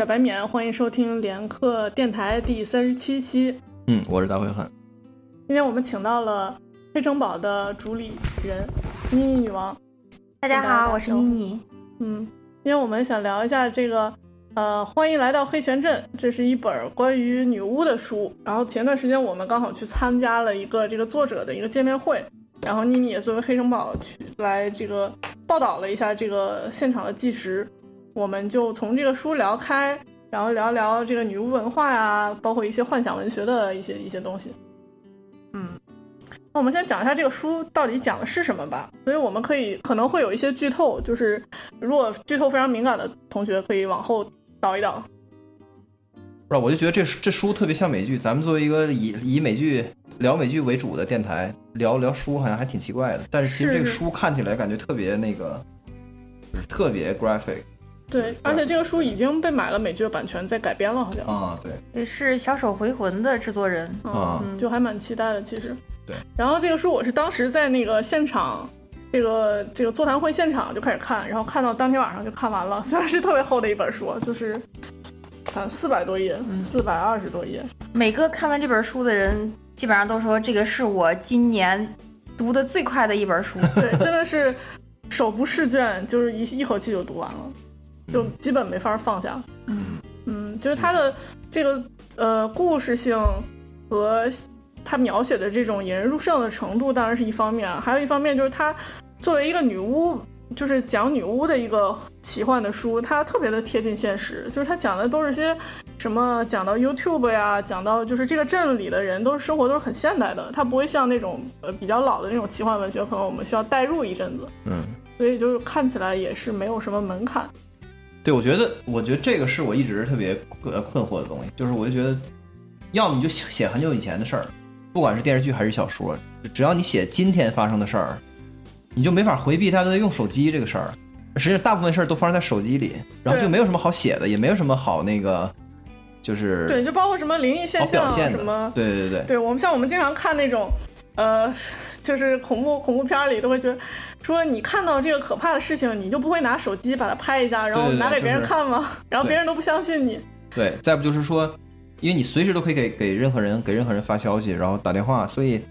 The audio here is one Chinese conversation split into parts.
是小白免，欢迎收听连客电台第三十七期。嗯，我是大灰汉。今天我们请到了黑城堡的主理人妮妮女王。大家好，我是妮妮。嗯，今天我们想聊一下这个，呃，欢迎来到黑泉镇。这是一本关于女巫的书。然后前段时间我们刚好去参加了一个这个作者的一个见面会，然后妮妮也作为黑城堡去来这个报道了一下这个现场的纪实。我们就从这个书聊开，然后聊聊这个女巫文化呀，包括一些幻想文学的一些一些东西。嗯，那我们先讲一下这个书到底讲的是什么吧。所以我们可以可能会有一些剧透，就是如果剧透非常敏感的同学可以往后倒一倒。不是，我就觉得这这书特别像美剧。咱们作为一个以以美剧聊美剧为主的电台，聊聊书好像还挺奇怪的。但是其实这个书看起来感觉特别那个，就是特别 graphic。对，而且这个书已经被买了美剧的版权，在改编了，好像啊，对，也是《小手回魂》的制作人啊，就还蛮期待的，其实。对。然后这个书我是当时在那个现场，这个这个座谈会现场就开始看，然后看到当天晚上就看完了。虽然是特别厚的一本书，就是啊四百多页，四百二十多页。每个看完这本书的人，基本上都说这个是我今年读的最快的一本书。对，真的是手不释卷，就是一一口气就读完了。就基本没法放下，嗯。嗯，就是他的这个呃故事性和他描写的这种引人入胜的程度当然是一方面，还有一方面就是他作为一个女巫，就是讲女巫的一个奇幻的书，它特别的贴近现实，就是他讲的都是些什么讲到 YouTube 呀，讲到就是这个镇里的人都是生活都是很现代的，他不会像那种呃比较老的那种奇幻文学，可能我们需要代入一阵子，嗯，所以就是看起来也是没有什么门槛。对，我觉得，我觉得这个是我一直特别呃困惑的东西，就是我就觉得，要么你就写很久以前的事儿，不管是电视剧还是小说，只要你写今天发生的事儿，你就没法回避大家在用手机这个事儿。实际上，大部分事儿都发生在手机里，然后就没有什么好写的，也没有什么好那个，就是对，就包括什么灵异现象什么，对对对，对我们像我们经常看那种。呃，就是恐怖恐怖片里都会觉得，说你看到这个可怕的事情，你就不会拿手机把它拍一下，然后拿给别人看吗？然后别人都不相信你。对，再不就是说，因为你随时都可以给给任何人给任何人发消息，然后打电话，所以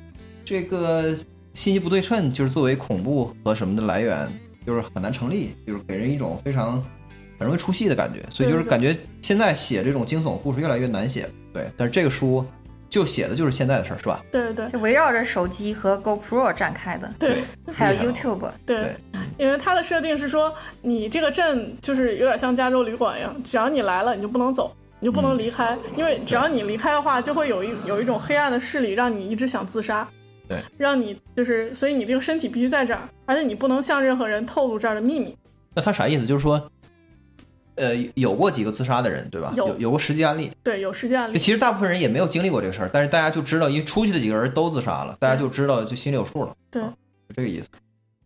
这个信息不对称，就是作为恐怖和什么的来源，就是很难成立，就是给人一种非常很容易出戏的感觉。所以就是感觉现在写这种惊悚故事越来越难写。对，但是这个书。就写的就是现在的事儿，是吧？对对对，就围绕着手机和 GoPro 展开的。对，还有 YouTube。对，因为它的设定是说，你这个镇就是有点像加州旅馆一样，只要你来了，你就不能走，你就不能离开，因为只要你离开的话，就会有一有一种黑暗的势力让你一直想自杀。对，让你就是，所以你这个身体必须在这儿，而且你不能向任何人透露这儿的秘密。那他啥意思？就是说。呃，有过几个自杀的人，对吧？有有过实际案例，对，有实际案例。其实大部分人也没有经历过这个事儿，但是大家就知道，因为出去的几个人都自杀了，大家就知道，就心里有数了。对，就这个意思。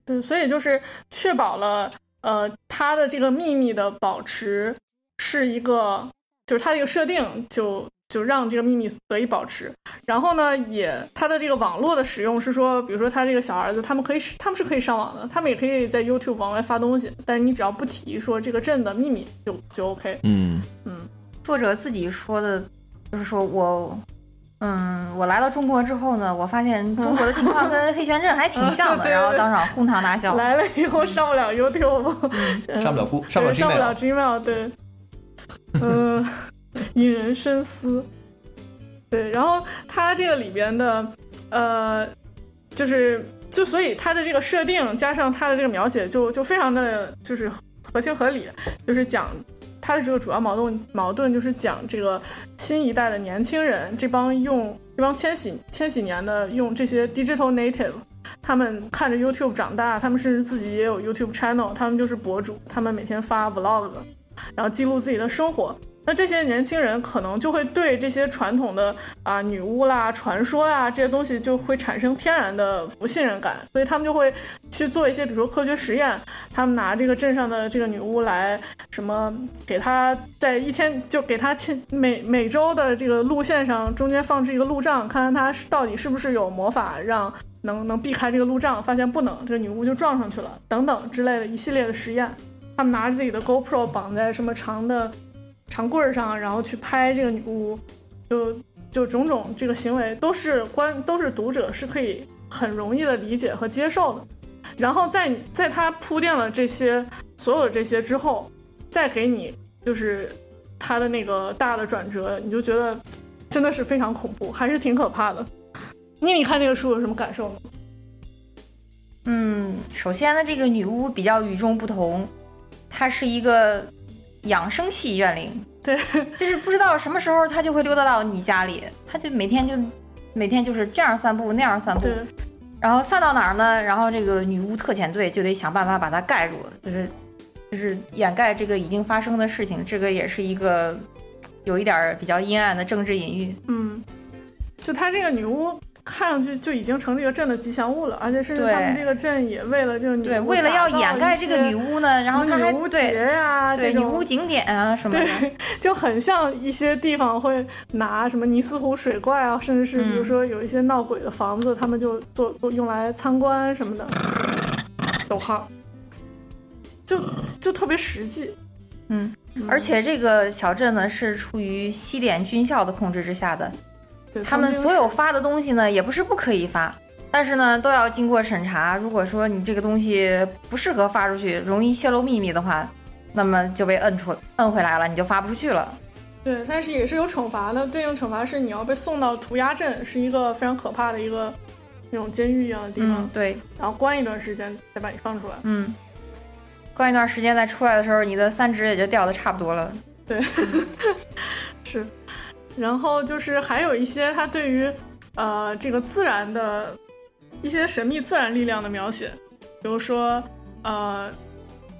对，所以就是确保了，呃，他的这个秘密的保持是一个，就是他这个设定就。就让这个秘密得以保持，然后呢，也他的这个网络的使用是说，比如说他这个小儿子，他们可以他们是可以上网的，他们也可以在 YouTube 往外发东西，但是你只要不提说这个镇的秘密，就就 OK。嗯。嗯，作者自己说的，就是说我，嗯，我来到中国之后呢，我发现中国的情况跟黑泉镇还挺像的，然后当场哄堂大笑。来了以后上不了 YouTube，上不了上不了 Gmail，对，嗯。引人深思，对，然后它这个里边的，呃，就是就所以它的这个设定加上它的这个描写，就就非常的就是合情合理，就是讲它的这个主要矛盾矛盾就是讲这个新一代的年轻人，这帮用这帮千禧千禧年的用这些 digital native，他们看着 YouTube 长大，他们甚至自己也有 YouTube channel，他们就是博主，他们每天发 vlog，然后记录自己的生活。那这些年轻人可能就会对这些传统的啊女巫啦、传说啊这些东西就会产生天然的不信任感，所以他们就会去做一些，比如说科学实验。他们拿这个镇上的这个女巫来什么，给她在一千就给她千每每周的这个路线上中间放置一个路障，看看她到底是不是有魔法让能能避开这个路障。发现不能，这个女巫就撞上去了，等等之类的一系列的实验。他们拿着自己的 GoPro 绑在什么长的。长棍上，然后去拍这个女巫，就就种种这个行为都是观都是读者是可以很容易的理解和接受的。然后在在他铺垫了这些所有这些之后，再给你就是他的那个大的转折，你就觉得真的是非常恐怖，还是挺可怕的。你你看这个书有什么感受吗？嗯，首先呢，这个女巫比较与众不同，她是一个养生系怨灵，对，就是不知道什么时候它就会溜达到你家里，它就每天就每天就是这样散步那样散步，然后散到哪儿呢？然后这个女巫特遣队就得想办法把它盖住，就是就是掩盖这个已经发生的事情，这个也是一个有一点比较阴暗的政治隐喻。嗯，就她这个女巫。看上去就已经成这个镇的吉祥物了，而且甚至他们这个镇也为了这个女对，为了要掩盖这个女巫呢，然后他还节呀，对女巫景点啊什么的，就很像一些地方会拿什么尼斯湖水怪啊，甚至是比如说有一些闹鬼的房子，他们就做用来参观什么的。逗号，就就特别实际，嗯，而且这个小镇呢是处于西点军校的控制之下的。他们所有发的东西呢，也不是不可以发，但是呢，都要经过审查。如果说你这个东西不适合发出去，容易泄露秘密的话，那么就被摁出摁回来了，你就发不出去了。对，但是也是有惩罚的，对应惩罚是你要被送到涂鸦镇，是一个非常可怕的一个那种监狱一样的地方。对，然后关一段时间再把你放出来。嗯，关一段时间再出来的时候，你的三指也就掉的差不多了。对，是。然后就是还有一些他对于，呃，这个自然的一些神秘自然力量的描写，比如说，呃，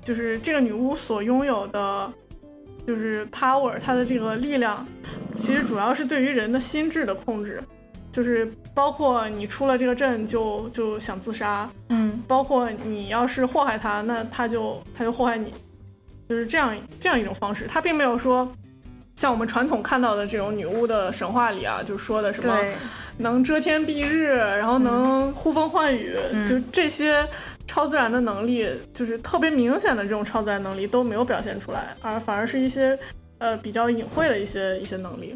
就是这个女巫所拥有的，就是 power，她的这个力量，其实主要是对于人的心智的控制，就是包括你出了这个阵就就想自杀，嗯，包括你要是祸害他，那他就他就祸害你，就是这样这样一种方式，他并没有说。像我们传统看到的这种女巫的神话里啊，就说的什么能遮天蔽日，然后能呼风唤雨，就这些超自然的能力，就是特别明显的这种超自然能力都没有表现出来，而反而是一些呃比较隐晦的一些一些能力。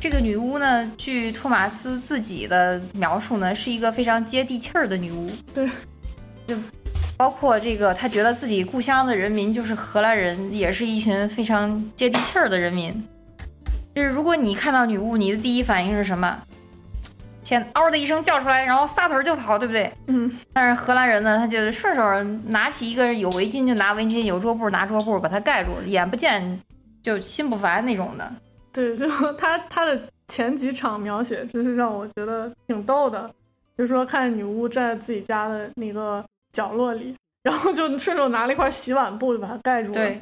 这个女巫呢，据托马斯自己的描述呢，是一个非常接地气儿的女巫。对，就。包括这个，他觉得自己故乡的人民就是荷兰人，也是一群非常接地气儿的人民。就是如果你看到女巫，你的第一反应是什么？先嗷的一声叫出来，然后撒腿就跑，对不对？嗯。但是荷兰人呢，他就顺手拿起一个有围巾就拿围巾，有桌布拿桌布，把它盖住，眼不见就心不烦那种的。对，就他他的前几场描写，真是让我觉得挺逗的。就是说，看女巫站在自己家的那个。角落里，然后就顺手拿了一块洗碗布，就把它盖住了。对，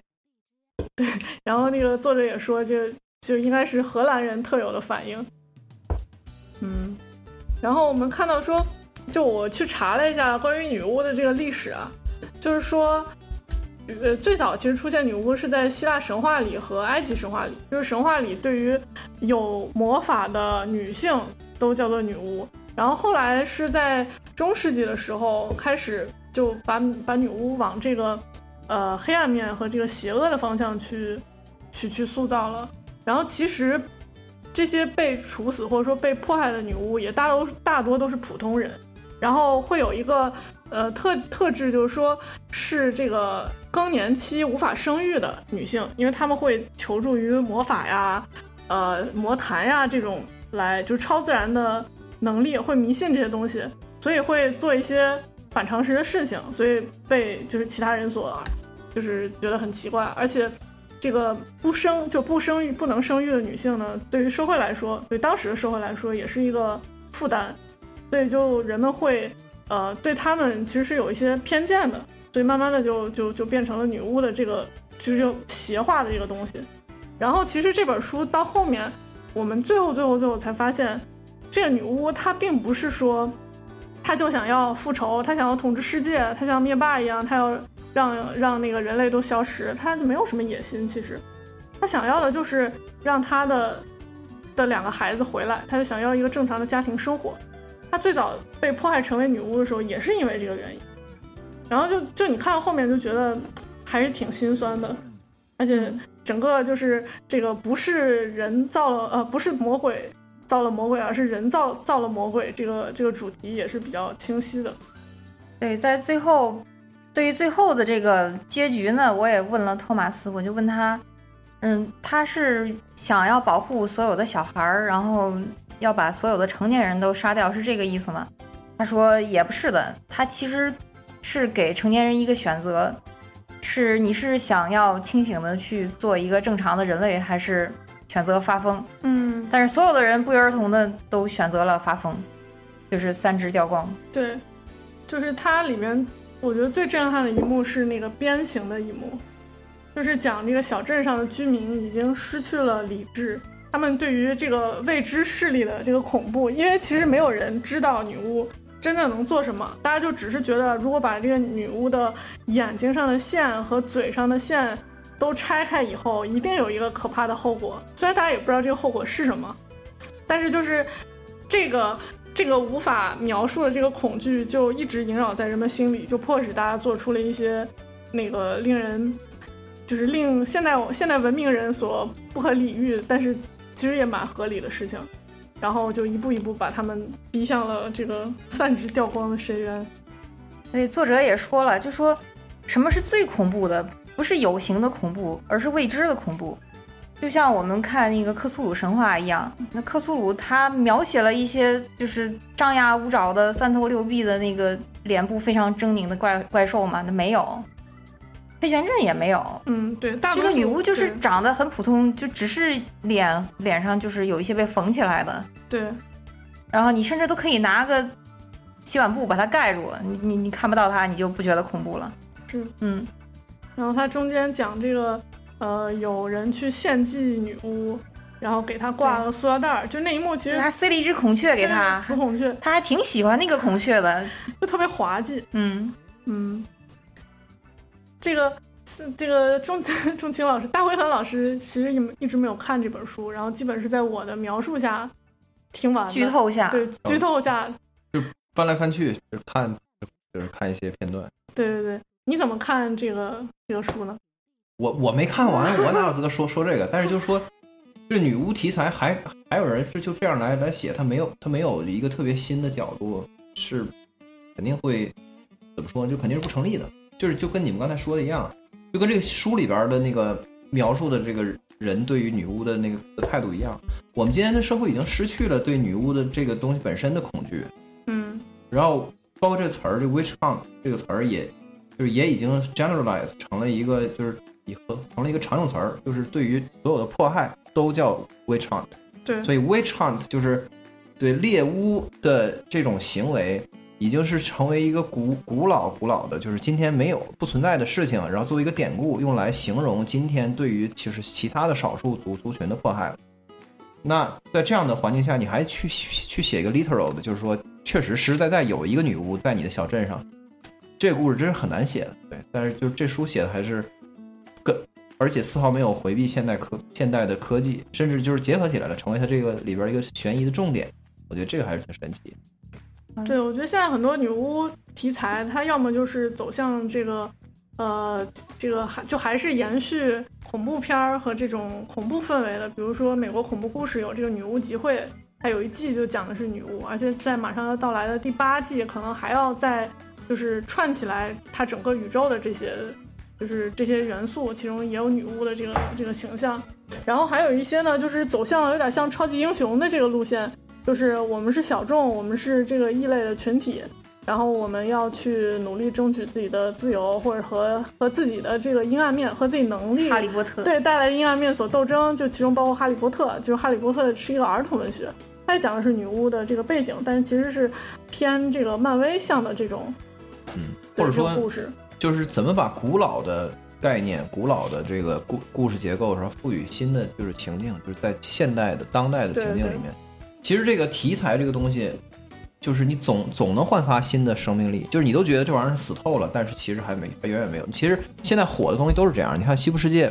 对。然后那个作者也说，就就应该是荷兰人特有的反应。嗯。然后我们看到说，就我去查了一下关于女巫的这个历史啊，就是说，呃，最早其实出现女巫是在希腊神话里和埃及神话里，就是神话里对于有魔法的女性都叫做女巫。然后后来是在中世纪的时候开始。就把把女巫往这个，呃，黑暗面和这个邪恶的方向去，去去塑造了。然后其实，这些被处死或者说被迫害的女巫也大都大多都是普通人。然后会有一个呃特特质，就是说是这个更年期无法生育的女性，因为她们会求助于魔法呀、呃魔坛呀这种来就是超自然的能力，会迷信这些东西，所以会做一些。反常识的事情，所以被就是其他人所，就是觉得很奇怪。而且，这个不生就不生育不能生育的女性呢，对于社会来说，对当时的社会来说，也是一个负担。所以就人们会，呃，对他们其实是有一些偏见的。所以慢慢的就就就变成了女巫的这个，其实就邪化的这个东西。然后其实这本书到后面，我们最后最后最后才发现，这个女巫她并不是说。他就想要复仇，他想要统治世界，他像灭霸一样，他要让让那个人类都消失，他没有什么野心。其实，他想要的就是让他的的两个孩子回来，他就想要一个正常的家庭生活。他最早被迫害成为女巫的时候，也是因为这个原因。然后就就你看到后面就觉得还是挺心酸的。而且整个就是这个不是人造了，呃，不是魔鬼造了魔鬼，而是人造造了魔鬼，这个这个主题也是比较清晰的。对，在最后，对于最后的这个结局呢，我也问了托马斯，我就问他，嗯，他是想要保护所有的小孩儿，然后要把所有的成年人都杀掉，是这个意思吗？他说也不是的，他其实是给成年人一个选择，是你是想要清醒的去做一个正常的人类，还是选择发疯？嗯，但是所有的人不约而同的都选择了发疯，就是三只掉光。对。就是它里面，我觉得最震撼的一幕是那个鞭刑的一幕，就是讲这个小镇上的居民已经失去了理智，他们对于这个未知势力的这个恐怖，因为其实没有人知道女巫真正能做什么，大家就只是觉得如果把这个女巫的眼睛上的线和嘴上的线都拆开以后，一定有一个可怕的后果，虽然大家也不知道这个后果是什么，但是就是这个。这个无法描述的这个恐惧就一直萦绕在人们心里，就迫使大家做出了一些那个令人就是令现代现代文明人所不可理喻，但是其实也蛮合理的事情，然后就一步一步把他们逼向了这个 散值掉光的深渊。所以作者也说了，就说什么是最恐怖的，不是有形的恐怖，而是未知的恐怖。就像我们看那个克苏鲁神话一样，那克苏鲁他描写了一些就是张牙舞爪的三头六臂的那个脸部非常狰狞的怪怪兽嘛？那没有，黑旋阵也没有。嗯，对，大这个女巫就是长得很普通，就只是脸脸上就是有一些被缝起来的。对，然后你甚至都可以拿个洗碗布把它盖住，你你你看不到它，你就不觉得恐怖了。是，嗯，然后它中间讲这个。呃，有人去献祭女巫，然后给她挂了塑料袋儿，就那一幕，其实他塞了一只孔雀给她，死孔雀，他还挺喜欢那个孔雀的，就特别滑稽。嗯。嗯，这个这个钟 钟青老师，大灰狼老师其实一一直没有看这本书，然后基本是在我的描述下听完，剧透下，对，剧透下，就翻来翻去就看，就是看一些片段。对对对，你怎么看这个这个书呢？我我没看完，我哪有资格说说这个？但是就说，这女巫题材还还有人是就这样来来写，他没有他没有一个特别新的角度，是肯定会怎么说？就肯定是不成立的。就是就跟你们刚才说的一样，就跟这个书里边的那个描述的这个人对于女巫的那个态度一样。我们今天的社会已经失去了对女巫的这个东西本身的恐惧，嗯，然后包括这个词儿，这 witch hunt 这个词儿，也就是也已经 generalize 成了一个就是。以后成了一个常用词儿，就是对于所有的迫害都叫 witch hunt。对，所以 witch hunt 就是对猎巫的这种行为，已经是成为一个古古老古老的，就是今天没有不存在的事情，然后作为一个典故用来形容今天对于其实其他的少数族族群的迫害。那在这样的环境下，你还去去写一个 literal 的，就是说确实实实在在有一个女巫在你的小镇上，这个故事真是很难写的。对，但是就是这书写的还是。而且丝毫没有回避现代科现代的科技，甚至就是结合起来了，成为它这个里边一个悬疑的重点。我觉得这个还是挺神奇。对，我觉得现在很多女巫题材，它要么就是走向这个，呃，这个还就还是延续恐怖片儿和这种恐怖氛围的。比如说美国恐怖故事有这个女巫集会，它有一季就讲的是女巫，而且在马上要到来的第八季，可能还要再就是串起来它整个宇宙的这些。就是这些元素，其中也有女巫的这个这个形象，然后还有一些呢，就是走向了有点像超级英雄的这个路线，就是我们是小众，我们是这个异类的群体，然后我们要去努力争取自己的自由，或者和和自己的这个阴暗面和自己能力，哈利波特对带来的阴暗面所斗争，就其中包括哈利波特，就是哈利波特是一个儿童文学，它也讲的是女巫的这个背景，但是其实是偏这个漫威向的这种，嗯，或者说故事。就是怎么把古老的概念、古老的这个故故事结构，然后赋予新的就是情境，就是在现代的当代的情境里面。其实这个题材这个东西，就是你总总能焕发新的生命力。就是你都觉得这玩意儿死透了，但是其实还没，还远远没有。其实现在火的东西都是这样。你看《西部世界》，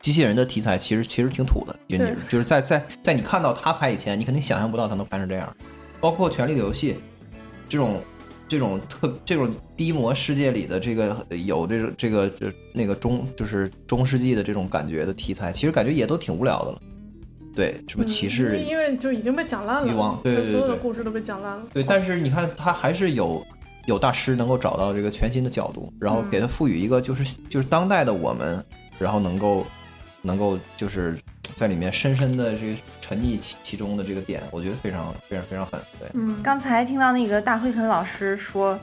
机器人的题材其实其实挺土的，就你就是在在在你看到他拍以前，你肯定想象不到他能拍成这样。包括《权力的游戏》这种。这种特这种低魔世界里的这个有这种这个这那个中就是中世纪的这种感觉的题材，其实感觉也都挺无聊的了。对，什么骑士、嗯因为就已经被讲烂了，欲望对对对所有的故事都被讲烂了。对，但是你看他还是有有大师能够找到这个全新的角度，然后给他赋予一个就是就是当代的我们，然后能够能够就是在里面深深的这个沉溺其其中的这个点，我觉得非常非常非常狠。对，嗯，刚才听到那个大灰盆老师说，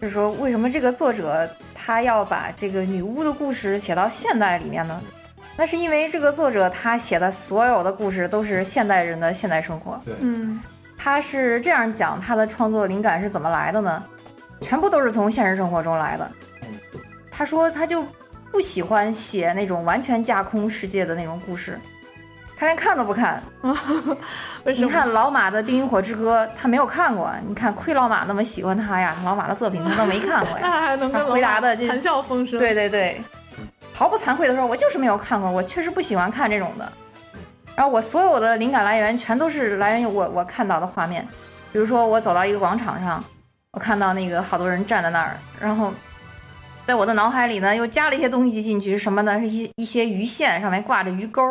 就是说为什么这个作者他要把这个女巫的故事写到现代里面呢？那是因为这个作者他写的所有的故事都是现代人的现代生活。对嗯他是这样讲他的创作灵感是怎么来的呢？全部都是从现实生活中来的。他说他就不喜欢写那种完全架空世界的那种故事，他连看都不看。为什么？你看老马的《冰与火之歌》，他没有看过。你看亏老马那么喜欢他呀，老马的作品他都没看过 那呀。还能跟回答的这谈笑风生？对对对，毫不惭愧的说，我就是没有看过，我确实不喜欢看这种的。然后我所有的灵感来源全都是来源于我我看到的画面，比如说我走到一个广场上，我看到那个好多人站在那儿，然后在我的脑海里呢又加了一些东西进去，什么呢？是一一些鱼线上面挂着鱼钩，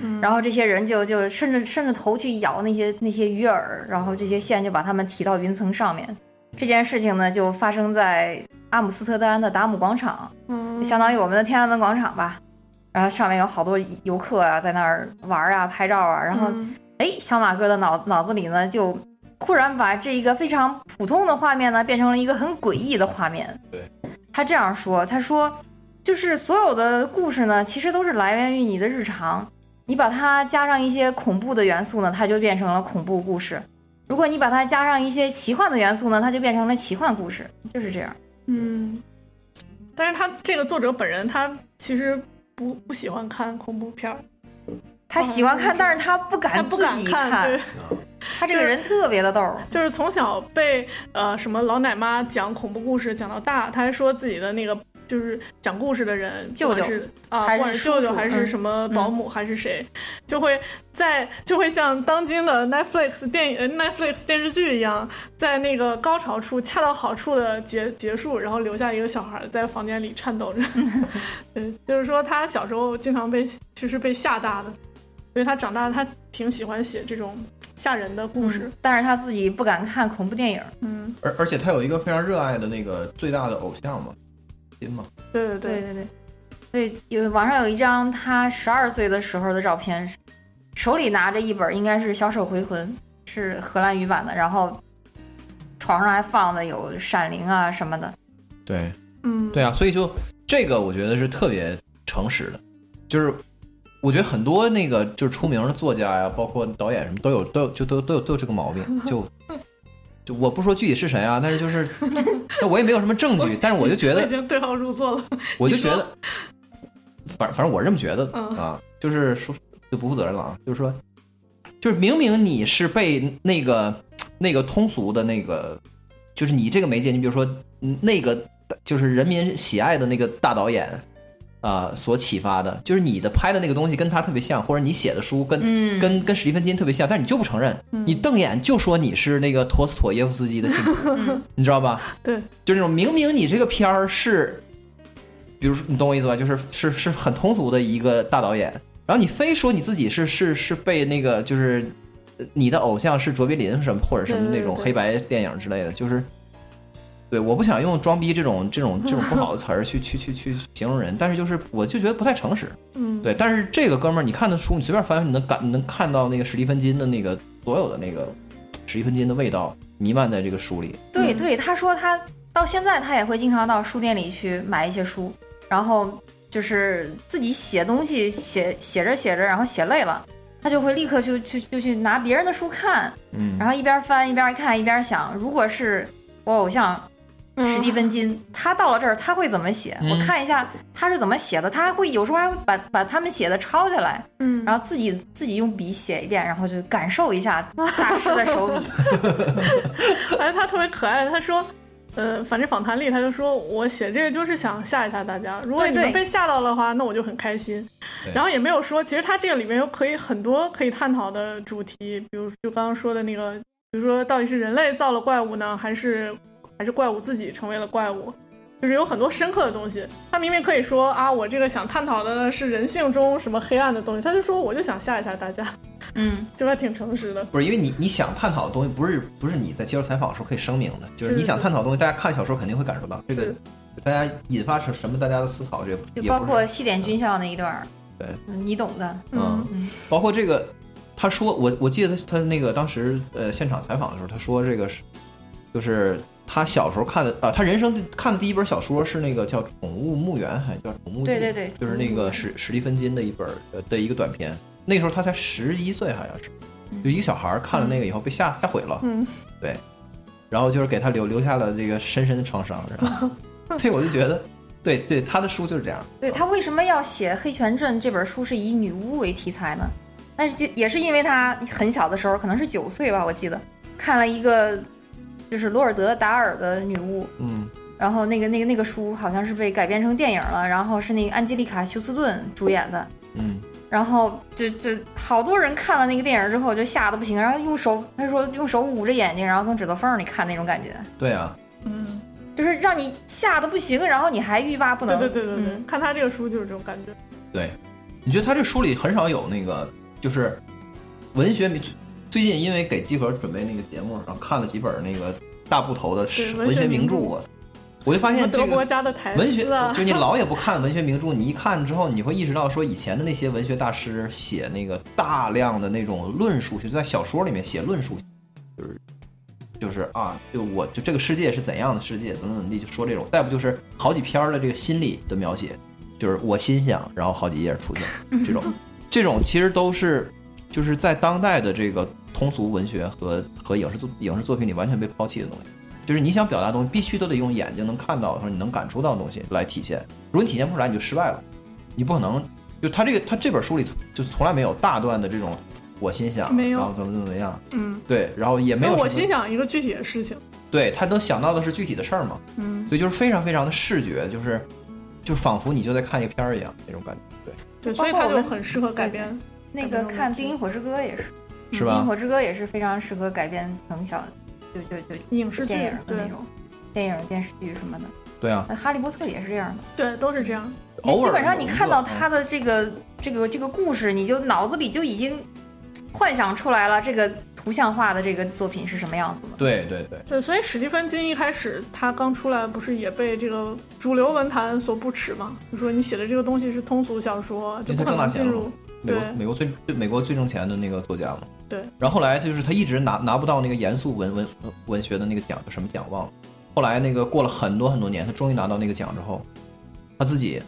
嗯，然后这些人就就伸着伸着头去咬那些那些鱼饵，然后这些线就把他们提到云层上面。这件事情呢，就发生在阿姆斯特丹的达姆广场，嗯就相当于我们的天安门广场吧。然后上面有好多游客啊，在那儿玩啊、拍照啊。然后，嗯哎，小马哥的脑脑子里呢，就忽然把这一个非常普通的画面呢，变成了一个很诡异的画面。对，他这样说，他说，就是所有的故事呢，其实都是来源于你的日常。你把它加上一些恐怖的元素呢，它就变成了恐怖故事；如果你把它加上一些奇幻的元素呢，它就变成了奇幻故事。就是这样。嗯，但是他这个作者本人他其实不不喜欢看恐怖片儿，他喜欢看，但是他不敢不自己敢看，他这个人特别的逗。就是从小被呃什么老奶妈讲恐怖故事讲到大，他还说自己的那个就是讲故事的人，舅舅啊，还是不管是舅舅还是嗯什么保姆还是谁，就会在就会像当今的 Netflix 电影呃 Netflix 电视剧一样，在那个高潮处恰到好处的结结束，然后留下一个小孩在房间里颤抖着。对，就是说他小时候经常被其实被吓大的，所以他长大他挺喜欢写这种吓人的故事。但是他自己不敢看恐怖电影。嗯，而而且他有一个非常热爱的那个最大的偶像嘛，对对对。对对，所以有网上有一张他十二岁的时候的照片，手里拿着一本应该是《小手回魂》，是荷兰语版的，然后床上还放的有《闪灵》啊什么的。对。嗯，对啊，所以就这个我觉得是特别诚实的，就是我觉得很多那个就是出名的作家呀，包括导演什么都有都有就都都有都有这个毛病，就就我不说具体是谁啊，但是就是 那我也没有什么证据，但是我就觉得已经对号入座了。我就觉得，反反正我是这么觉得嗯啊，就是说就不负责任了啊，就是说，就是明明你是被那个那个通俗的那个，就是你这个媒介，你比如说嗯那个就是人民喜爱的那个大导演啊、所启发的，就是你的拍的那个东西跟他特别像，或者你写的书跟、嗯跟跟史蒂芬金特别像，但是你就不承认，嗯你瞪眼就说你是那个陀思妥耶夫斯基的信徒，嗯 你知道吧？对，就那种明明你这个片儿是，比如说你懂我意思吧？就是是是很通俗的一个大导演，然后你非说你自己是是是被那个就是呃你的偶像是卓别林什么或者什么那种黑白电影之类的，就是。对，我不想用“装逼”这种这种这种不好的词儿去 去去去形容人，但是就是我就觉得不太诚实。嗯，对，但是这个哥们儿，你看的书，你随便翻翻，你能感你能看到那个史蒂芬金的那个所有的那个史蒂芬金的味道弥漫在这个书里。嗯对对，他说他到现在他也会经常到书店里去买一些书，然后就是自己写东西，写写着写着，然后写累了，他就会立刻就去就去拿别人的书看，嗯，然后一边翻一边看一边想，如果是我偶像嗯史蒂芬金，他到了这儿他会怎么写？嗯我看一下他是怎么写的，他还会有时候还会把把他们写的抄下来，嗯，然后自己自己用笔写一遍，然后就感受一下大师的手笔。哎，他特别可爱，他说。呃，反正访谈里他就说，我写这个就是想吓一吓大家。如果你们被吓到的话，那我就很开心。然后也没有说，其实他这个里面有可以很多可以探讨的主题，比如就刚刚说的那个，比如说到底是人类造了怪物呢，还是还是怪物自己成为了怪物？就是有很多深刻的东西。他明明可以说啊，我这个想探讨的呢是人性中什么黑暗的东西，他就说我就想吓一吓大家，嗯，就还挺诚实的。不是因为你你想探讨的东西，不是不是你在接受采访的时候可以声明的，就是是你想探讨的东西，大家看小说肯定会感受到这个，大家引发成什么大家的思考，这就包括西点军校那一段儿，对嗯，你懂的，嗯嗯，包括这个，他说我我记得他他那个当时呃现场采访的时候，他说这个是就是他小时候看的啊，他人生看的第一本小说是那个叫《宠物墓园》还叫《宠物记》，对对对，就是那个史史蒂芬金的一本呃的一个短片，那时候他才十一岁好像是，就一个小孩儿看了那个以后被吓吓毁了，嗯，对然后就是给他留留下了这个深深的创伤，然后对我就觉得，对对，他的书就是这样，对他为什么要写《黑泉镇》这本书是以女巫为题材呢？但是也是因为他很小的时候，可能是九岁吧，我记得看了一个就是罗尔德·达尔的女巫，嗯然后那个那个那个书好像是被改编成电影了，然后是那个安吉丽卡·休斯顿主演的，嗯，然后就就好多人看了那个电影之后就吓得不行，然后用手他说用手捂着眼睛，然后从指头缝里看那种感觉，对啊，嗯，就是让你吓得不行，然后你还欲罢不能。对对对对，嗯看他这个书就是这种感觉。对，你觉得他这书里很少有那个就是文学名？最近因为给集合准备那个节目，然后看了几本那个大部头的文学名著，我我就发现这个家的台文学就你老也不看文学名著，你一看之后，你会意识到说以前的那些文学大师写那个大量的那种论述，就在小说里面写论述，就是就是啊，就我就这个世界是怎样的世界，怎么怎么地，就说这种。再不就是好几篇儿的这个心理的描写，就是我心想，然后好几页出现 这种，这种其实都是就是在当代的这个通俗文学和和影视作影视作品里完全被抛弃的东西。就是你想表达的东西，必须都得用眼睛能看到或者你能感触到的东西来体现。如果你体现不出来，你就失败了。你不可能，就他这个他这本书里就从来没有大段的这种我心想，没有然后怎么怎么样，嗯，对，然后也没有我心想一个具体的事情，对他能想到的是具体的事儿嘛，嗯，所以就是非常非常的视觉，就是就仿佛你就在看一个片儿一样那种感觉，对，对，所以他就很适合改编。那个看《冰与火之歌》也是，是吧《冰与？火之歌》也是非常适合改编成小，就就就影视剧电影的那种，电影、电视剧什么的。对啊，呃哈利波特》也是这样的，对，都是这样。偶尔基本上你看到他的这个这个这个故事，你就脑子里就已经幻想出来了这个图像化的这个作品是什么样子的。对对对，对，所以史蒂芬金一开始他刚出来，不是也被这个主流文坛所不齿吗？就说你写的这个东西是通俗小说，就不可能进入。美国美国最最美国最挣钱的那个作家嘛。对。然后后来就是他一直拿拿不到那个严肃文文文学的那个奖，叫什么奖忘了。后来那个过了很多很多年，他终于拿到那个奖之后，他自己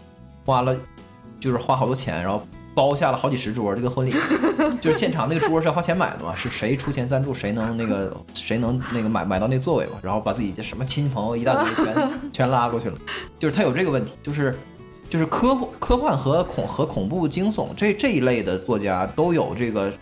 花了就是花好多钱，然后包下了好几十桌这个婚礼，就是现场那个桌是要花钱买的嘛，是谁出钱赞助，谁能那个谁能那个买买到那座位嘛，然后把自己这什么亲戚朋友一大堆全 全拉过去了，就是他有这个问题，就是就是科幻科幻和恐和恐怖惊悚这这一类的作家都有这个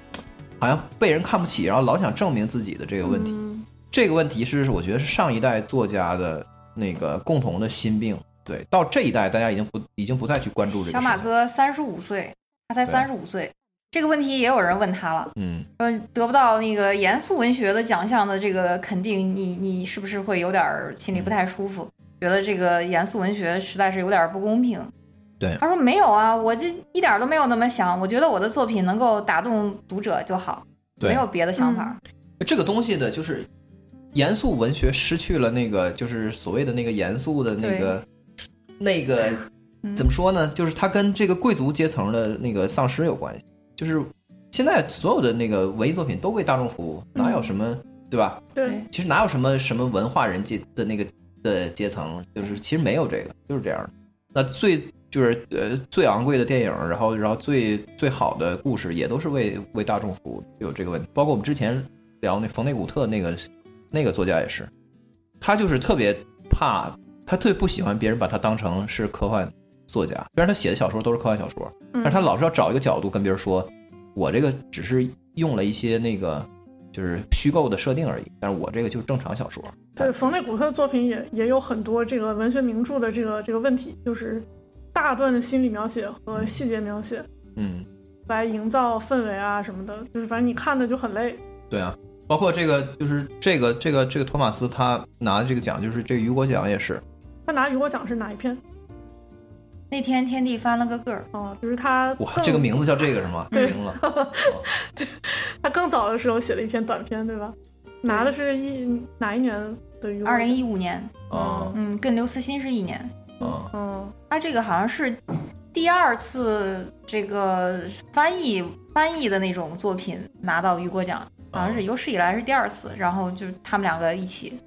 好像被人看不起，然后老想证明自己的这个问题。嗯这个问题是我觉得是上一代作家的那个共同的心病。对，到这一代大家已经不已经不再去关注这个小马。哥三十五岁，他才对三十五岁，这个问题也有人问他了。嗯，说得不到那个严肃文学的奖项的这个肯定，你你是不是会有点儿心里不太舒服？觉得这个严肃文学实在是有点儿不公平。对他说没有啊，我这一点儿都没有那么想，我觉得我的作品能够打动读者就好，没有别的想法。这个东西的就是严肃文学失去了那个就是所谓的那个严肃的那个那个嗯怎么说呢？就是它跟这个贵族阶层的那个丧失有关系。就是现在所有的那个文艺作品都为大众服务，哪有什么对吧？对，其实哪有什么什么文化人阶的那个的阶层，就是其实没有这个，就是这样的。那最就是呃最昂贵的电影，然后然后最最好的故事也都是为为大众服务，有这个问题。包括我们之前聊那冯内古特那个那个作家也是，他就是特别怕，他特别不喜欢别人把他当成是科幻作家，虽然他写的小说都是科幻小说，嗯但是他老是要找一个角度跟别人说，我这个只是用了一些那个就是虚构的设定而已，但是我这个就是正常小说。对，冯内古特的作品也也有很多这个文学名著的这个这个问题，就是大段的心理描写和细节描写嗯，来营造氛围啊什么的，就是反正你看的就很累。对啊，包括这个就是这个这个这个托马斯他拿的这个奖，就是这个雨果奖也是。他拿雨果奖是哪一篇？那天天地翻了个个儿。哦，就是他。哇，这个名字叫这个是吗？惊了。他更早的时候写了一篇短篇，对吧？拿的是一哪一年的雨果？二零一五年。哦。嗯，跟刘慈欣是一年。嗯。嗯。他这个好像是第二次这个翻译翻译的那种作品拿到雨果奖，好像是有史以来是第二次。然后就是他们两个一起。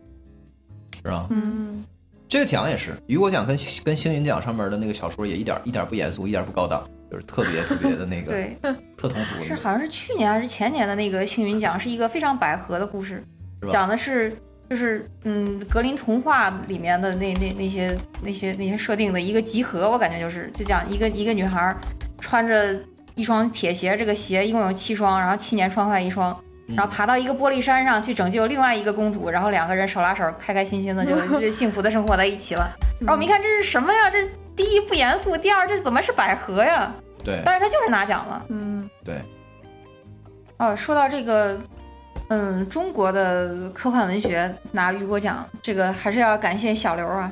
是吧？嗯。这个奖也是雨果奖跟跟星云奖上面的那个小说也一点一点不严肃，一点不高档，就是特别特别的那个 对特通俗。是好像是去年还是前年的那个星云奖，是一个非常百合的故事，讲的是就是嗯格林童话里面的那那那些那些那些设定的一个集合，我感觉就是就讲一个一个女孩穿着一双铁鞋，这个鞋一共有七双，然后七年穿坏一双。然后爬到一个玻璃山上去拯救另外一个公主，然后两个人手拉手，开开心心的就就幸福的生活在一起了。然后我们一看这是什么呀？这第一不严肃，第二这怎么是百合呀？对，但是他就是拿奖了。嗯，对。哦，说到这个，嗯，中国的科幻文学拿雨果奖，这个还是要感谢小刘啊。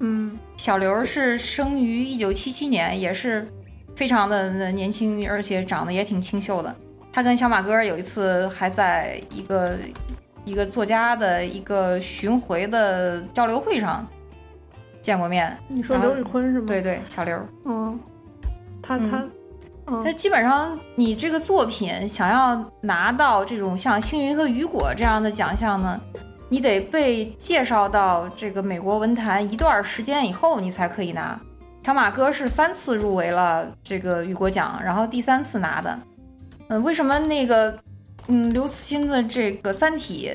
嗯，小刘是生于一九七七年，也是非常的年轻，而且长得也挺清秀的。他跟小马哥有一次还在一个一个作家的一个巡回的交流会上见过面。你说刘宇坤是吗？对对，小刘。嗯，他他他基本上你这个作品想要拿到这种像星云和雨果这样的奖项呢，你得被介绍到这个美国文坛一段时间以后，你才可以拿。小马哥是三次入围了这个雨果奖，然后第三次拿的。嗯，为什么那个，嗯，刘慈欣的这个《三体》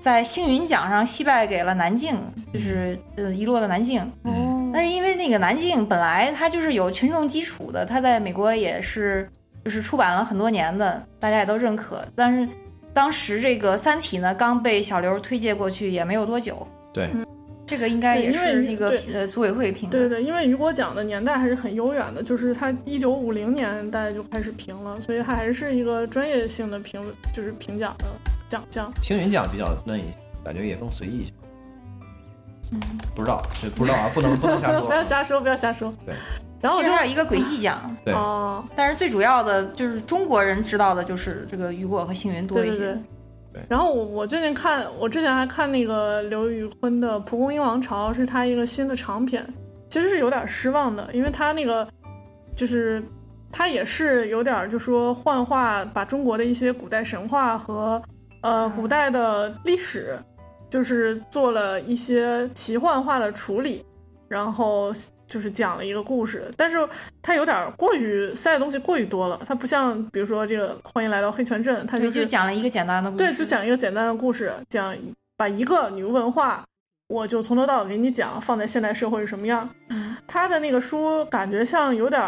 在星云奖上惜败给了南靖，就是呃遗落的南靖。哦，但是因为那个南靖本来它就是有群众基础的，它在美国也是就是出版了很多年的，大家也都认可。但是当时这个《三体》呢，刚被小刘推荐过去也没有多久。对。这个应该也是那个呃组委会评的。对对，因为雨果奖的年代还是很悠远的，就是它一九五零年代就开始评了，所以它还是一个专业性的评，就是评奖的奖项。星云奖比较嫩一些，感觉也更随意一些。嗯，不知道，这不知道啊，不能不能瞎说。不要瞎说，不要瞎说。对。然后就还有一个轨迹奖。对。哦。但是最主要的就是中国人知道的就是这个雨果和星云多一些。然后我我最近看，我之前还看那个刘宇坤的《蒲公英王朝》，是他一个新的长篇，其实是有点失望的，因为他那个就是他也是有点就说幻化，把中国的一些古代神话和呃古代的历史，就是做了一些奇幻化的处理，然后。就是讲了一个故事，但是它有点过于塞的东西过于多了。它不像，比如说这个《欢迎来到黑泉镇》，它就是讲了一个简单的故事。对，就讲一个简单的故事，讲把一个女巫文化，我就从头到尾给你讲，放在现代社会是什么样。他的那个书感觉像有点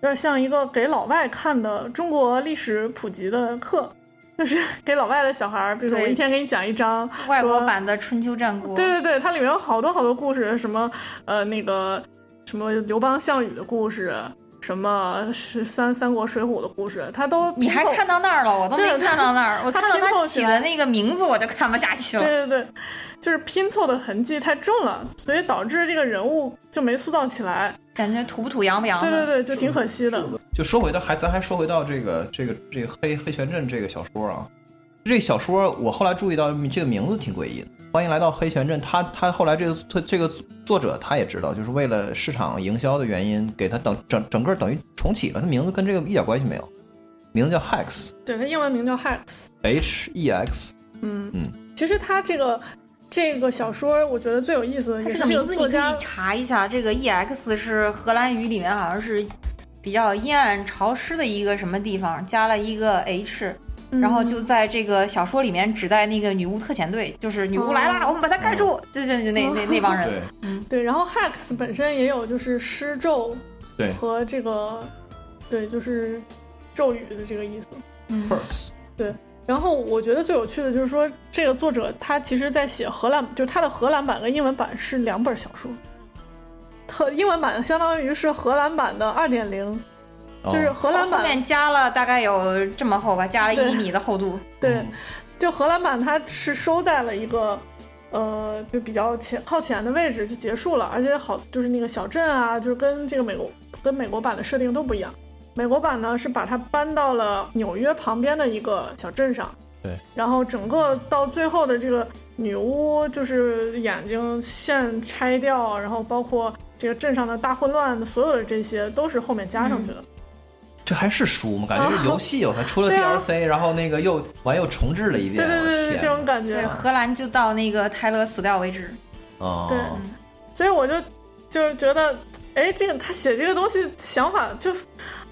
有点像一个给老外看的中国历史普及的课，就是 给老外的小孩儿，比如说我一天给你讲一章外国版的春秋战国。对对对，它里面有好多好多故事，什么呃那个。什么刘邦、项羽的故事，什么是三三国、水浒的故事，他都你还看到那儿了，我都没看到那儿。我看到他起的那个名字，我就看不下去了。对对对，就是拼凑的痕迹太重了，所以导致这个人物就没塑造起来，感觉土不土、洋不洋的。对对对，就挺可惜的。就说回到还咱还说回到这个这个这个黑黑泉镇这个小说啊，这小说我后来注意到这个名字挺诡异的。欢迎来到黑泉镇。他他后来这个他这个作者他也知道，就是为了市场营销的原因，给他等整整个等于重启了。他名字跟这个一点关系没有，名字叫 Hex。对，他英文名叫 Hex，H E X。嗯嗯。其实他这个这个小说，我觉得最有意思的也是这个作家。查一下，这个 E X 是荷兰语里面好像是比较阴暗潮湿的一个什么地方，加了一个 H。然后就在这个小说里面指代那个女巫特遣队，就是女巫来啦，我们把她盖住，就就就那那那帮人。对，嗯，对。然后 hex 本身也有就是施咒，对，和这个，对，就是咒语的这个意思。嗯。对。然后我觉得最有趣的就是说，这个作者他其实在写荷兰，就是他的荷兰版跟英文版是两本小说，特英文版相当于是荷兰版的二点零。就是荷兰版后面加了大概有这么厚吧，加了一厘米的厚度。对，就荷兰版它是收在了一个。呃，就比较前靠前的位置就结束了，而且好就是那个小镇啊，就是跟这个美国跟美国版的设定都不一样。美国版呢是把它搬到了纽约旁边的一个小镇上，对。然后整个到最后的这个女巫就是眼睛线拆掉，然后包括这个镇上的大混乱，所有的这些都是后面加上去的。这还是书吗？感觉是游戏有，它出了 DLC，然后那个又完又重置了一遍。对对对对，这种感觉。荷兰就到那个泰勒死掉为止。哦。对。所以我就就是觉得，哎，这个他写这个东西想法就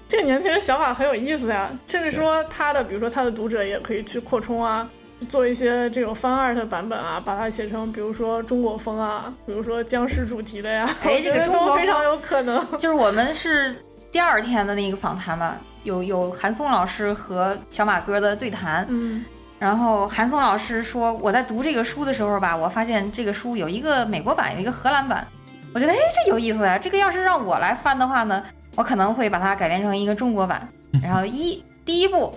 这个年轻人想法很有意思呀。甚至说他的，比如说他的读者也可以去扩充啊，做一些这种翻 art 版本啊，把它写成比如说中国风啊，比如说僵尸主题的呀。哎，这个中国非常有可能。就是我们是。第二天的那个访谈吧，有有韩松老师和小马哥的对谈。嗯，然后韩松老师说，我在读这个书的时候吧，我发现这个书有一个美国版，有一个荷兰版。我觉得，哎，这有意思啊！这个要是让我来翻的话呢，我可能会把它改编成一个中国版。然后一第一步。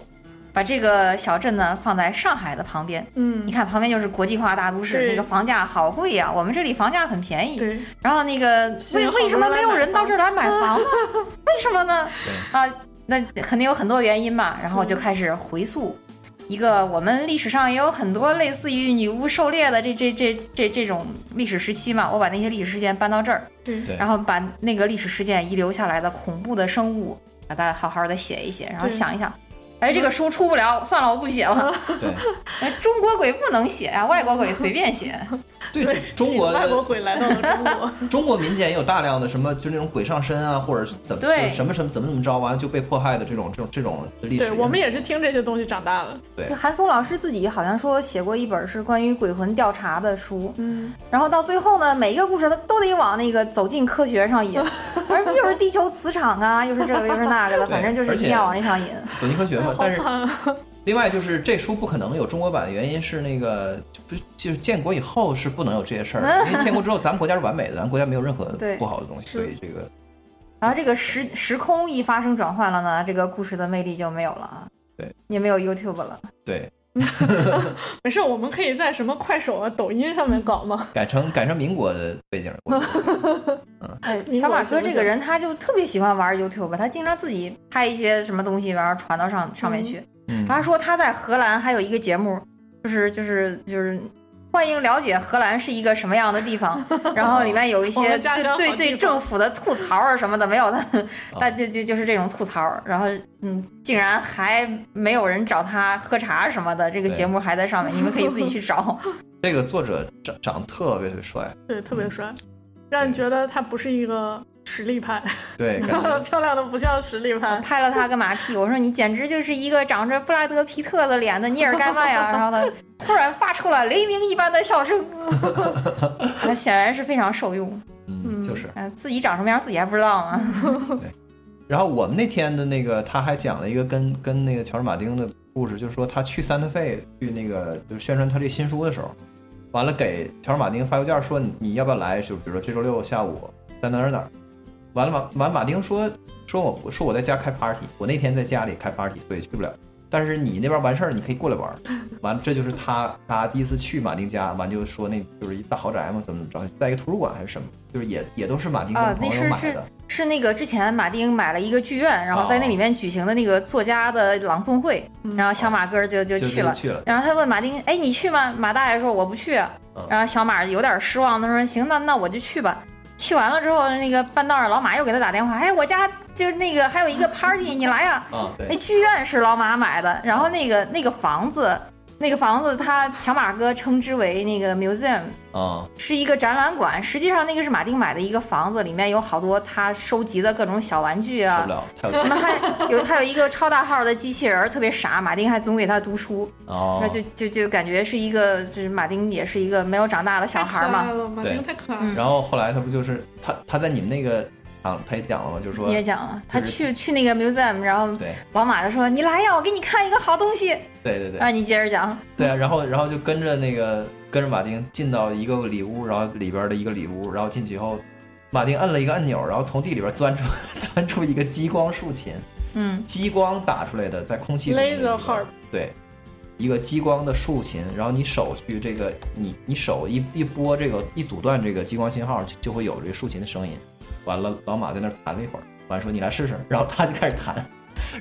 把这个小镇呢放在上海的旁边，嗯，你看旁边就是国际化大都市，那个房价好贵呀。我们这里房价很便宜，对。然后那个为为什么没有人到这儿来买 房呢？为什么呢？啊，那肯定有很多原因嘛。然后就开始回溯一个我们历史上也有很多类似于女巫狩猎的这这这这这种历史时期嘛。我把那些历史事件搬到这儿，对对。然后把那个历史事件遗留下来的恐怖的生物，把它好好的写一写，然后想一想。哎，这个书出不了，算了，我不写了。对，哎，中国鬼不能写啊，外国鬼随便写。对，中国 外国鬼来到了中国。中国民间也有大量的什么，就那种鬼上身啊，或者怎么，对，什么什么怎么怎么着，完了就被迫害的这种这种这种历史。对我们也是听这些东西长大的。对，韩松老师自己好像说写过一本是关于鬼魂调查的书，嗯，然后到最后呢，每一个故事他都得往那个走进科学上引，而又是地球磁场啊，又是这个又是那个的，反正就是一定要往那上引。走进科学嘛，但是。另外就是这书不可能有中国版的原因是那个就就是建国以后是不能有这些事儿，因为建国之后咱们国家是完美的，咱国家没有任何不好的东西，所以这个。然后这个时时空一发生转换了呢，这个故事的魅力就没有了啊。对，也没有 YouTube 了。对。没事，我们可以在什么快手啊、抖音上面搞吗？改成改成民国的背景。嗯，小马哥这个人他就特别喜欢玩 YouTube，他经常自己拍一些什么东西，然后传到上上面去。他说他在荷兰还有一个节目，就是就是就是。欢迎了解荷兰是一个什么样的地方，然后里面有一些对对对政府的吐槽啊什么的没有的，但就就就是这种吐槽，然后嗯，竟然还没有人找他喝茶什么的，这个节目还在上面，你们可以自己去找。这个作者长长得特别的帅，对，特别帅，让你觉得他不是一个。实力派，对，漂亮的不像实力派。拍了他个马屁，我说你简直就是一个长着布拉德皮特的脸的尼尔盖曼呀！然后他突然发出了雷鸣一般的笑声，他显然是非常受用。嗯，就是，嗯自己长什么样自己还不知道吗。对。然后我们那天的那个，他还讲了一个跟跟那个乔治马丁的故事，就是说他去三特费去那个就是宣传他这新书的时候，完了给乔治马丁发邮件说你要不要来？就比如说这周六下午在哪儿哪儿。完了，马完马丁说说我说我在家开 party，我那天在家里开 party，所以去不了。但是你那边完事儿，你可以过来玩。完了，这就是他他第一次去马丁家，完就说那就是一大豪宅嘛，怎么怎么着，在一个图书馆还是什么，就是也也都是马丁跟朋友买的。是那个之前马丁买了一个剧院，然后在那里面举行的那个作家的朗诵会，然后小马哥就就去了。去了。然后他问马丁，哎，你去吗？马大爷说我不去。然后小马有点失望，他说行，那那我就去吧。去完了之后，那个半道上老马又给他打电话，哎，我家就是那个还有一个 party，你来呀？啊，对。那剧院是老马买的，然后那个那个房子。那个房子，他小马哥称之为那个 museum，啊，是一个展览馆。实际上，那个是马丁买的一个房子，里面有好多他收集的各种小玩具啊。那还有还有一个超大号的机器人，特别傻。马丁还总给他读书，那就就就感觉是一个，就是马丁也是一个没有长大的小孩嘛。对，太可爱了。然后后来他不就是他他在你们那个。啊，他也讲了嘛，就是说你也讲了，他去去那个 museum，然后宝马就说：“你来呀，我给你看一个好东西。”对对对，啊你接着讲。对啊，然后然后就跟着那个跟着马丁进到一个里屋，然后里边的一个里屋，然后进去以后，马丁摁了一个按钮，然后从地里边钻出 钻出一个激光竖琴，嗯，激光打出来的，在空气里。Laser harp。对。一个激光的竖琴，然后你手去这个你你手一一拨这个一阻断这个激光信号，就就会有这个竖琴的声音。完了，老马在那儿弹了一会儿，完了说你来试试，然后他就开始弹，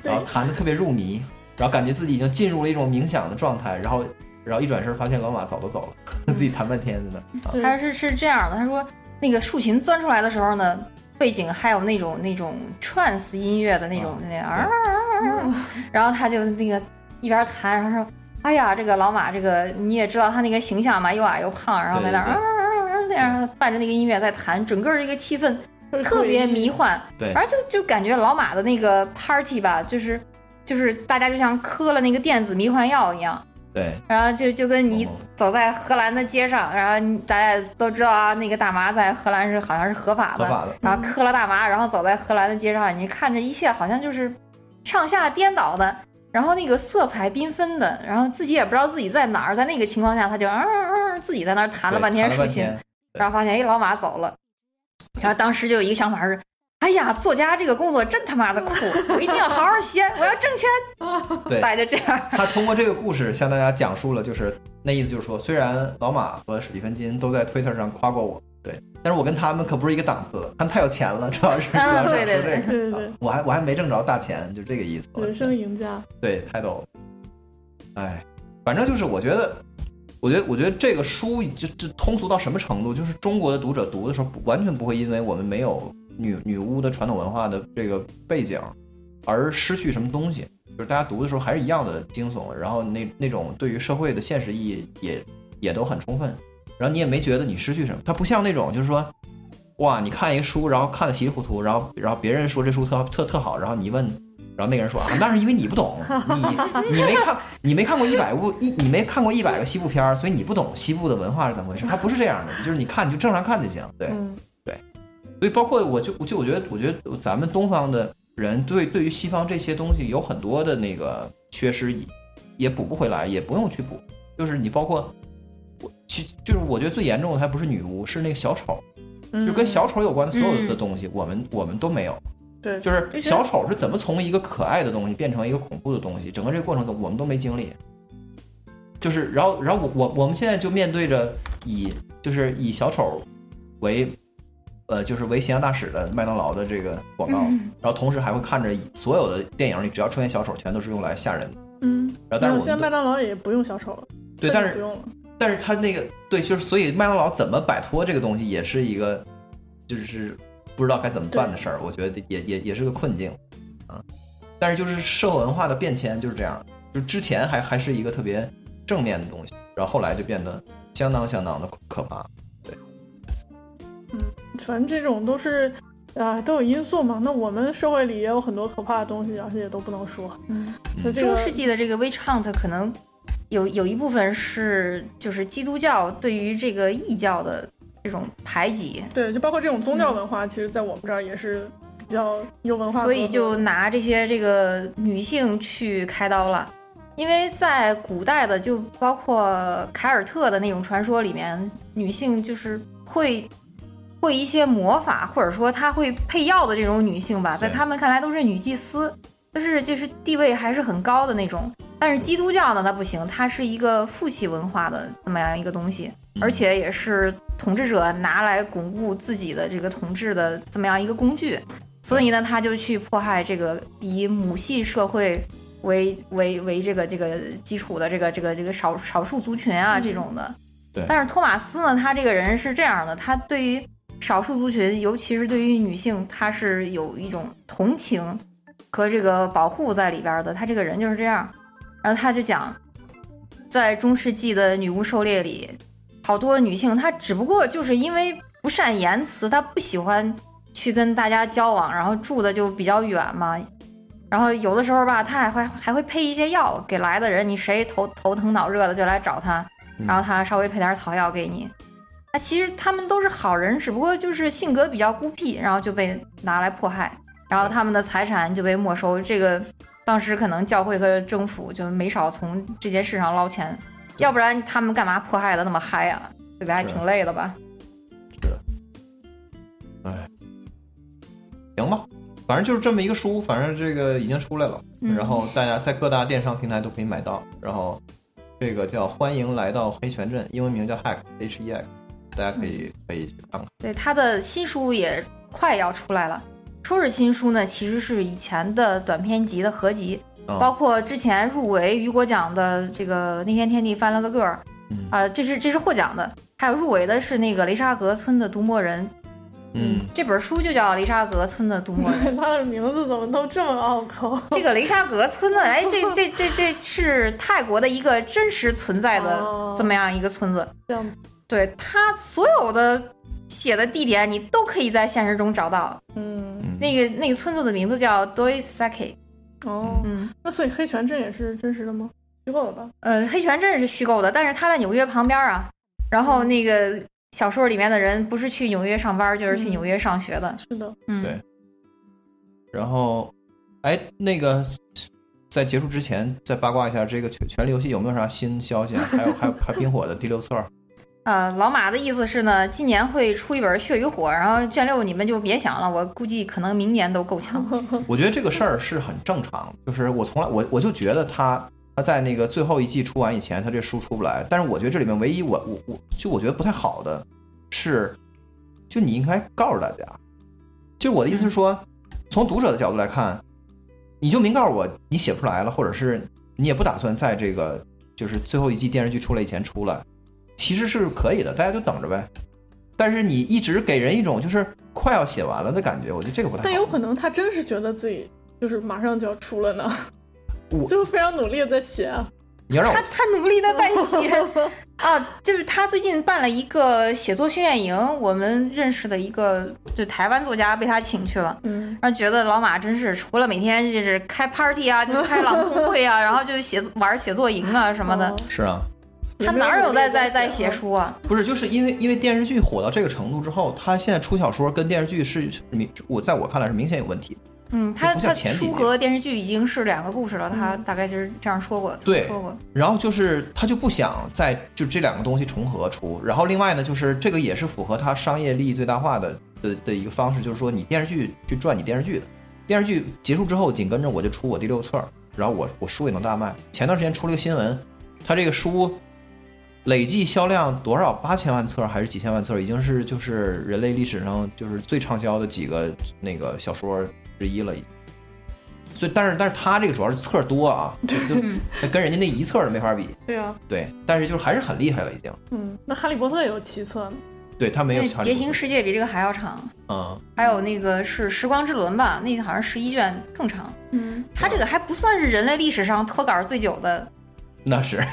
然后弹的特别入迷，然后感觉自己已经进入了一种冥想的状态，然后然后一转身发现老马早都走了，自己弹半天在那。他是是这样的，他说那个竖琴钻出来的时候呢，背景还有那种那种 trance 音乐的那种那样，然后他就那个一边弹，然后说：“哎呀，这个老马，这个你也知道他那个形象嘛，又矮又胖，然后在那儿那样伴着那个音乐在弹，整个这个气氛。”特别迷幻，对，而就就感觉老马的那个 party 吧，就是就是大家就像磕了那个电子迷幻药一样，对，然后就就跟你走在荷兰的街上，然后大家都知道啊，那个大麻在荷兰是好像是合法的，合法的，然后磕了大麻，然后走在荷兰的街上，你看着一切好像就是上下颠倒的，然后那个色彩缤纷的，然后自己也不知道自己在哪儿，在那个情况下，他就嗯嗯自己在那儿弹了半天竖琴，然后发现哎老马走了。然后当时就有一个想法是，哎呀，作家这个工作真他妈的酷，我一定要好好写，我要挣钱。对，大家就这样。他通过这个故事向大家讲述了，就是那意思就是说，虽然老马和史蒂芬金都在 Twitter 上夸过我，对，但是我跟他们可不是一个档次，他们太有钱了，主要是 主要是这个，对对，我还我还没挣着大钱，就这个意思。人生赢家。对，太逗了。哎，反正就是我觉得。我觉得，我觉得这个书就就通俗到什么程度？就是中国的读者读的时候，完全不会因为我们没有女女巫的传统文化的这个背景而失去什么东西。就是大家读的时候还是一样的惊悚，然后那那种对于社会的现实意义也也都很充分。然后你也没觉得你失去什么。它不像那种就是说，哇，你看一个书，然后看的稀里糊涂，然后然后别人说这书特特特好，然后你一问。然后那个人说啊，那是因为你不懂，你你没看，你没看过一百部一，你没看过一百个西部片儿，所以你不懂西部的文化是怎么回事。它不是这样的，就是你看你就正常看就行。对对，所以包括我就就我觉得，我觉得咱们东方的人对对于西方这些东西有很多的那个缺失，也补不回来，也不用去补。就是你包括我，其就是我觉得最严重的还不是女巫，是那个小丑，就跟小丑有关的所有的东西，我们我们都没有。对，就是小丑是怎么从一个可爱的东西变成一个恐怖的东西，整个这个过程中我们都没经历。就是，然后，然后我我我们现在就面对着以就是以小丑为呃就是为形象大使的麦当劳的这个广告，然后同时还会看着所有的电影里只要出现小丑，全都是用来吓人的。嗯，然后但是现在麦当劳也不用小丑了。对，但是不用了。但是他那个对，就是所以麦当劳怎么摆脱这个东西，也是一个就是。不知道该怎么办的事儿，我觉得也也也是个困境，啊，但是就是社会文化的变迁就是这样，就之前还还是一个特别正面的东西，然后后来就变得相当相当的可怕，对，嗯，反正这种都是啊都有因素嘛，那我们社会里也有很多可怕的东西，而且也都不能说，嗯，中世纪的这个 witch hunt 可能有有一部分是就是基督教对于这个异教的。这种排挤，对，就包括这种宗教文化，其实在我们这儿也是比较有文化。所以就拿这些这个女性去开刀了，因为在古代的，就包括凯尔特的那种传说里面，女性就是会会一些魔法，或者说她会配药的这种女性吧，在他们看来都是女祭司，就是就是地位还是很高的那种。但是基督教呢，它不行，它是一个父系文化的这么样一个东西，而且也是。统治者拿来巩固自己的这个统治的这么样一个工具，所以呢，他就去迫害这个以母系社会为为为这个这个基础的这个这个这个少少数族群啊这种的。对。但是托马斯呢，他这个人是这样的，他对于少数族群，尤其是对于女性，他是有一种同情和这个保护在里边的。他这个人就是这样。然后他就讲，在中世纪的女巫狩猎里。好多女性，她只不过就是因为不善言辞，她不喜欢去跟大家交往，然后住的就比较远嘛。然后有的时候吧，她还会还会配一些药给来的人，你谁头头疼脑热的就来找她，然后她稍微配点草药给你。那其实他们都是好人，只不过就是性格比较孤僻，然后就被拿来迫害，然后他们的财产就被没收。这个当时可能教会和政府就没少从这件事上捞钱。要不然他们干嘛迫害的那么嗨啊？对吧？还挺累的吧？是。哎，行吧，反正就是这么一个书，反正这个已经出来了，然后大家在各大电商平台都可以买到。然后这个叫欢迎来到黑泉镇，英文名叫 Hack H E X，大家可以可以去看看。对，他的新书也快要出来了。说是新书呢，其实是以前的短篇集的合集，嗯包括之前入围雨果奖的这个那天天地翻了个个儿，嗯啊、这是这是获奖的，还有入围的是那个雷沙格村的独墨人，嗯，这本书就叫《雷沙格村的独墨人》。他的名字怎么都这么拗口？这个雷沙格村呢，哎，这这这这是泰国的一个真实存在的哦这么样一个村子。这样子，对他所有的写的地点，你都可以在现实中找到。嗯，嗯那个那个村子的名字叫 Doisaki。哦，嗯，那所以黑泉镇也是真实的吗？虚构的吧？呃，黑泉镇是虚构的，但是它在纽约旁边啊。然后那个小说里面的人不是去纽约上班，就是去嗯纽约上学的。是的，嗯，对然后，哎，那个在结束之前再八卦一下，这个权权力游戏有没有啥新消息啊？还有还有还冰火的第六册，呃，老马的意思是呢，今年会出一本《血与火》，然后卷六你们就别想了，我估计可能明年都够呛。我觉得这个事儿是很正常，就是我从来我我就觉得他他在那个最后一季出完以前，他这书出不来。但是我觉得这里面唯一我我我就我觉得不太好的是，就你应该告诉大家，就我的意思是说，从读者的角度来看，你就明告诉我你写不出来了，或者是你也不打算在这个就是最后一季电视剧出来以前出来，其实是可以的，大家就等着呗。但是你一直给人一种就是快要写完了的感觉，我觉得这个不太好。但有可能他真是觉得自己就是马上就要出了呢我，就非常努力的在写啊。你要让我他他努力的在写啊，就是他最近办了一个写作训练营，我们认识的一个就台湾作家被他请去了。嗯，然后觉得老马真是除了每天就是开 party 啊，就是开朗 诵会啊，然后就是写玩写作营啊什么的哦，是啊，他哪有在在在在写？书啊？不是，就是因为因为电视剧火到这个程度之后，他现在出小说跟电视剧是是明，我在我看来是明显有问题。嗯，他他书和电视剧已经是两个故事了，他嗯大概就是这样说过，对说过。然后就是他就不想再就这两个东西重合出，然后另外呢，就是这个也是符合他商业利益最大化的的的一个方式，就是说你电视剧去赚你电视剧的，电视剧结束之后紧跟着我就出我第六册，然后我我书也能大卖。前段时间出了个新闻，他这个书累计销量多少？八千万册还是几千万册？已经是就是人类历史上就是最畅销的几个那个小说之一了，已经。所以，但是但是他这个主要是册多啊，就跟人家那一册都没法比。对啊，对，但是就是还是很厉害了，已经。嗯，那哈利波特也有七册呢。对他没有那强《蝶形世界》比这个还要长，嗯，还有那个是《时光之轮》吧，那个好像十一卷更长。嗯，他这个还不算是人类历史上脱稿最久的，那是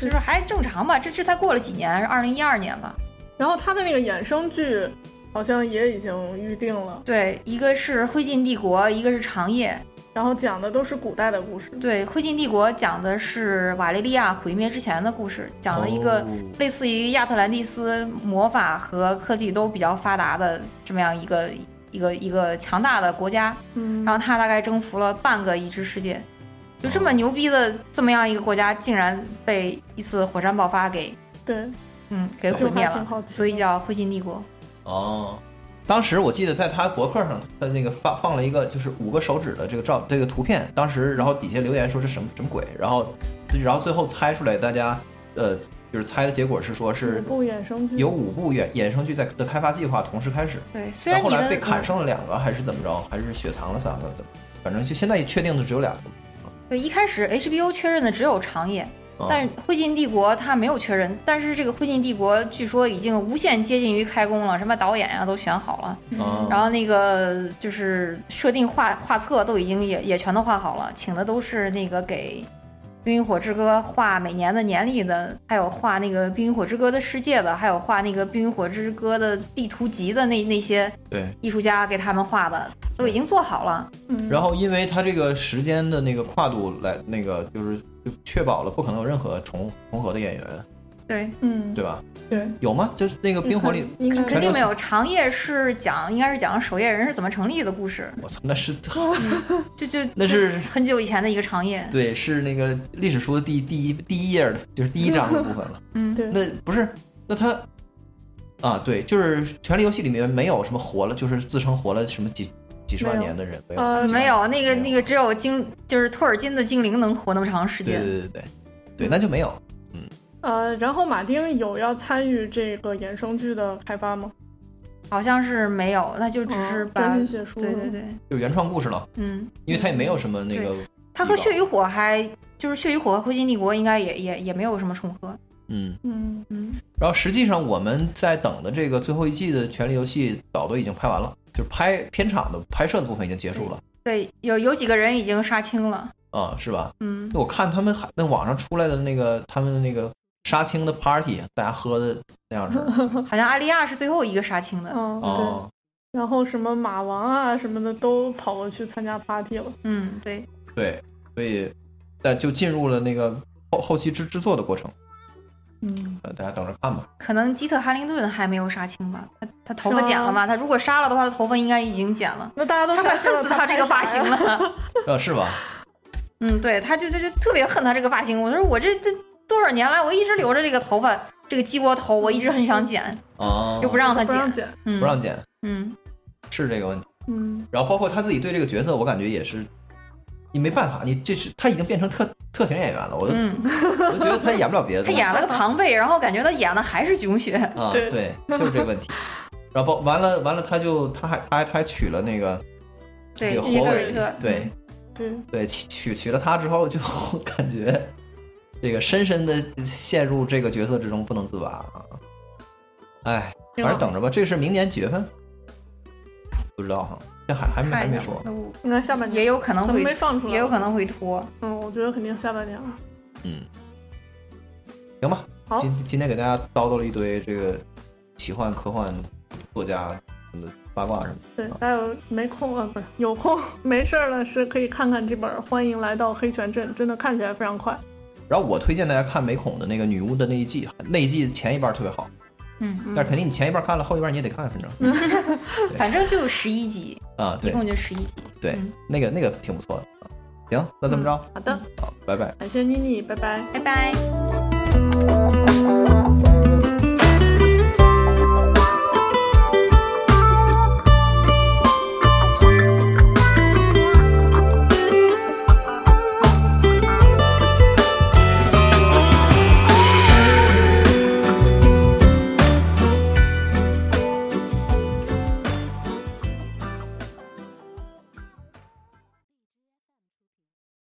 就是还正常吧。这这才过了几年，二零一二年吧。然后他的那个衍生剧好像也已经预定了，对，一个是《灰烬帝国》，一个是《长夜》。然后讲的都是古代的故事。对，《灰烬帝国》讲的是瓦雷利亚毁灭之前的故事，讲了一个哦类似于亚特兰蒂斯魔法和科技都比较发达的这么样一个一个一个强大的国家，嗯，然后他大概征服了半个已知世界，就这么牛逼的这么样一个国家，竟然被一次火山爆发给对，嗯给毁灭了所以叫灰烬帝国。哦。当时我记得在他博客上，他那个放放了一个就是五个手指的这个照这个图片，当时然后底下留言说是什么什么鬼，然后然后最后猜出来，大家呃就是猜的结果是说五是部衍生剧有五部衍衍生剧在的开发计划同时开始，对，虽然后后来被砍剩了两个，还是怎么着，还是雪藏了三个，怎么？反正就现在确定的只有两个。对一开始 HBO 确认的只有长夜，嗯但是灰烬帝国它没有确认，但是这个灰烬帝国据说已经无限接近于开工了，什么导演啊都选好了，嗯然后那个就是设定画画册都已经也也全都画好了，请的都是那个给《冰与火之歌》画每年的年历的，还有画那个《冰与火之歌》的世界的，还有画那个《冰与火之歌》的地图集的那那些对，艺术家给他们画的都已经做好了。嗯，然后因为它这个时间的那个跨度来，那个就是就确保了不可能有任何重重合的演员，对，嗯，对吧？对，有吗？就是那个冰火里，肯定没有。长夜是讲，应该是讲守夜人是怎么成立的故事，我操，那是就就那是很久以前的一个长夜。对，是那个历史书的第第一第一页的，就是第一章的部分了。嗯，对，那不是，那他啊，对，就是《权力游戏》里面没有什么活了，就是自称活了什么几几十万年的人，没有，呃没有那个那个只有精就是托尔金的精灵能活那么长时间。对对对。对，那就没有。呃，然后马丁有要参与这个衍生剧的开发吗？好像是没有，那就只是哦把、专心写书。对对，对，就原创故事了，嗯，因为他也没有什么那个，他和《血与火》还就是《血与火》和《灰烬帝国》应该也也也没有什么重合。嗯。嗯嗯，然后实际上我们在等的这个最后一季的《权力游戏》早都已经拍完了，就是拍片场的拍摄的部分已经结束了对，有有几个人已经杀青了。啊、是吧？嗯，我看他们还那网上出来的那个他们的那个杀青的 party，大家喝的那样式儿 好像阿利亚是最后一个杀青的。嗯，对。哦，然后什么马王啊什么的都跑过去参加 party 了。嗯，对，对，所以但就进入了那个后后期制制作的过程，嗯，呃，大家等着看吧。可能基特哈灵顿还没有杀青吧？他他头发剪了吗？他如果杀了的话，他头发应该已经剪了。那大家都他快杀恨死他这个发型。了。呃，是吧？嗯，对，他就就就特别恨他这个发型。我说我这这多少年来，我一直留着这个头发，这个鸡窝头，我一直很想剪，哦，又不让他剪。不让剪。嗯，不让剪，嗯，是这个问题。嗯，然后包括他自己对这个角色，我感觉也是，你没办法，你这是他已经变成特特型演员了，我都、嗯，我都觉得他演不了别的。他演了个庞贝，然后感觉他演的还是囧 雪。啊，对对，就是这个问题。然后包完了完了，他就他还他还他还娶了那个对，那个伊火尾格瑞特，，对对，对，娶娶娶了他之后，就 感觉这个深深的陷入这个角色之中不能自拔啊。哎，反正等着吧，这是明年几月份？不知道哈，这还还没还没说。那我应该下半年也有可能会没会，放出来，也有可。能会拖。嗯，我觉得肯定下半年了。嗯，行吧，好今今天给大家叨叨了一堆这个奇幻科幻作家什么的八卦什么的。对，大家有没空啊？不是有空 没事儿了，是可以看看这本《欢迎来到黑泉镇》，真的看起来非常快。然后我推荐大家看美恐的那个女巫的那一季，那一季前一半特别好，嗯，但是肯定你前一半看了，后一半你也得看，反正 反正就十一集，啊，一对共就十一集。对嗯，那个那个挺不错的啊。行，那这么着，好的，好，拜拜。感谢妮妮，拜拜。拜拜。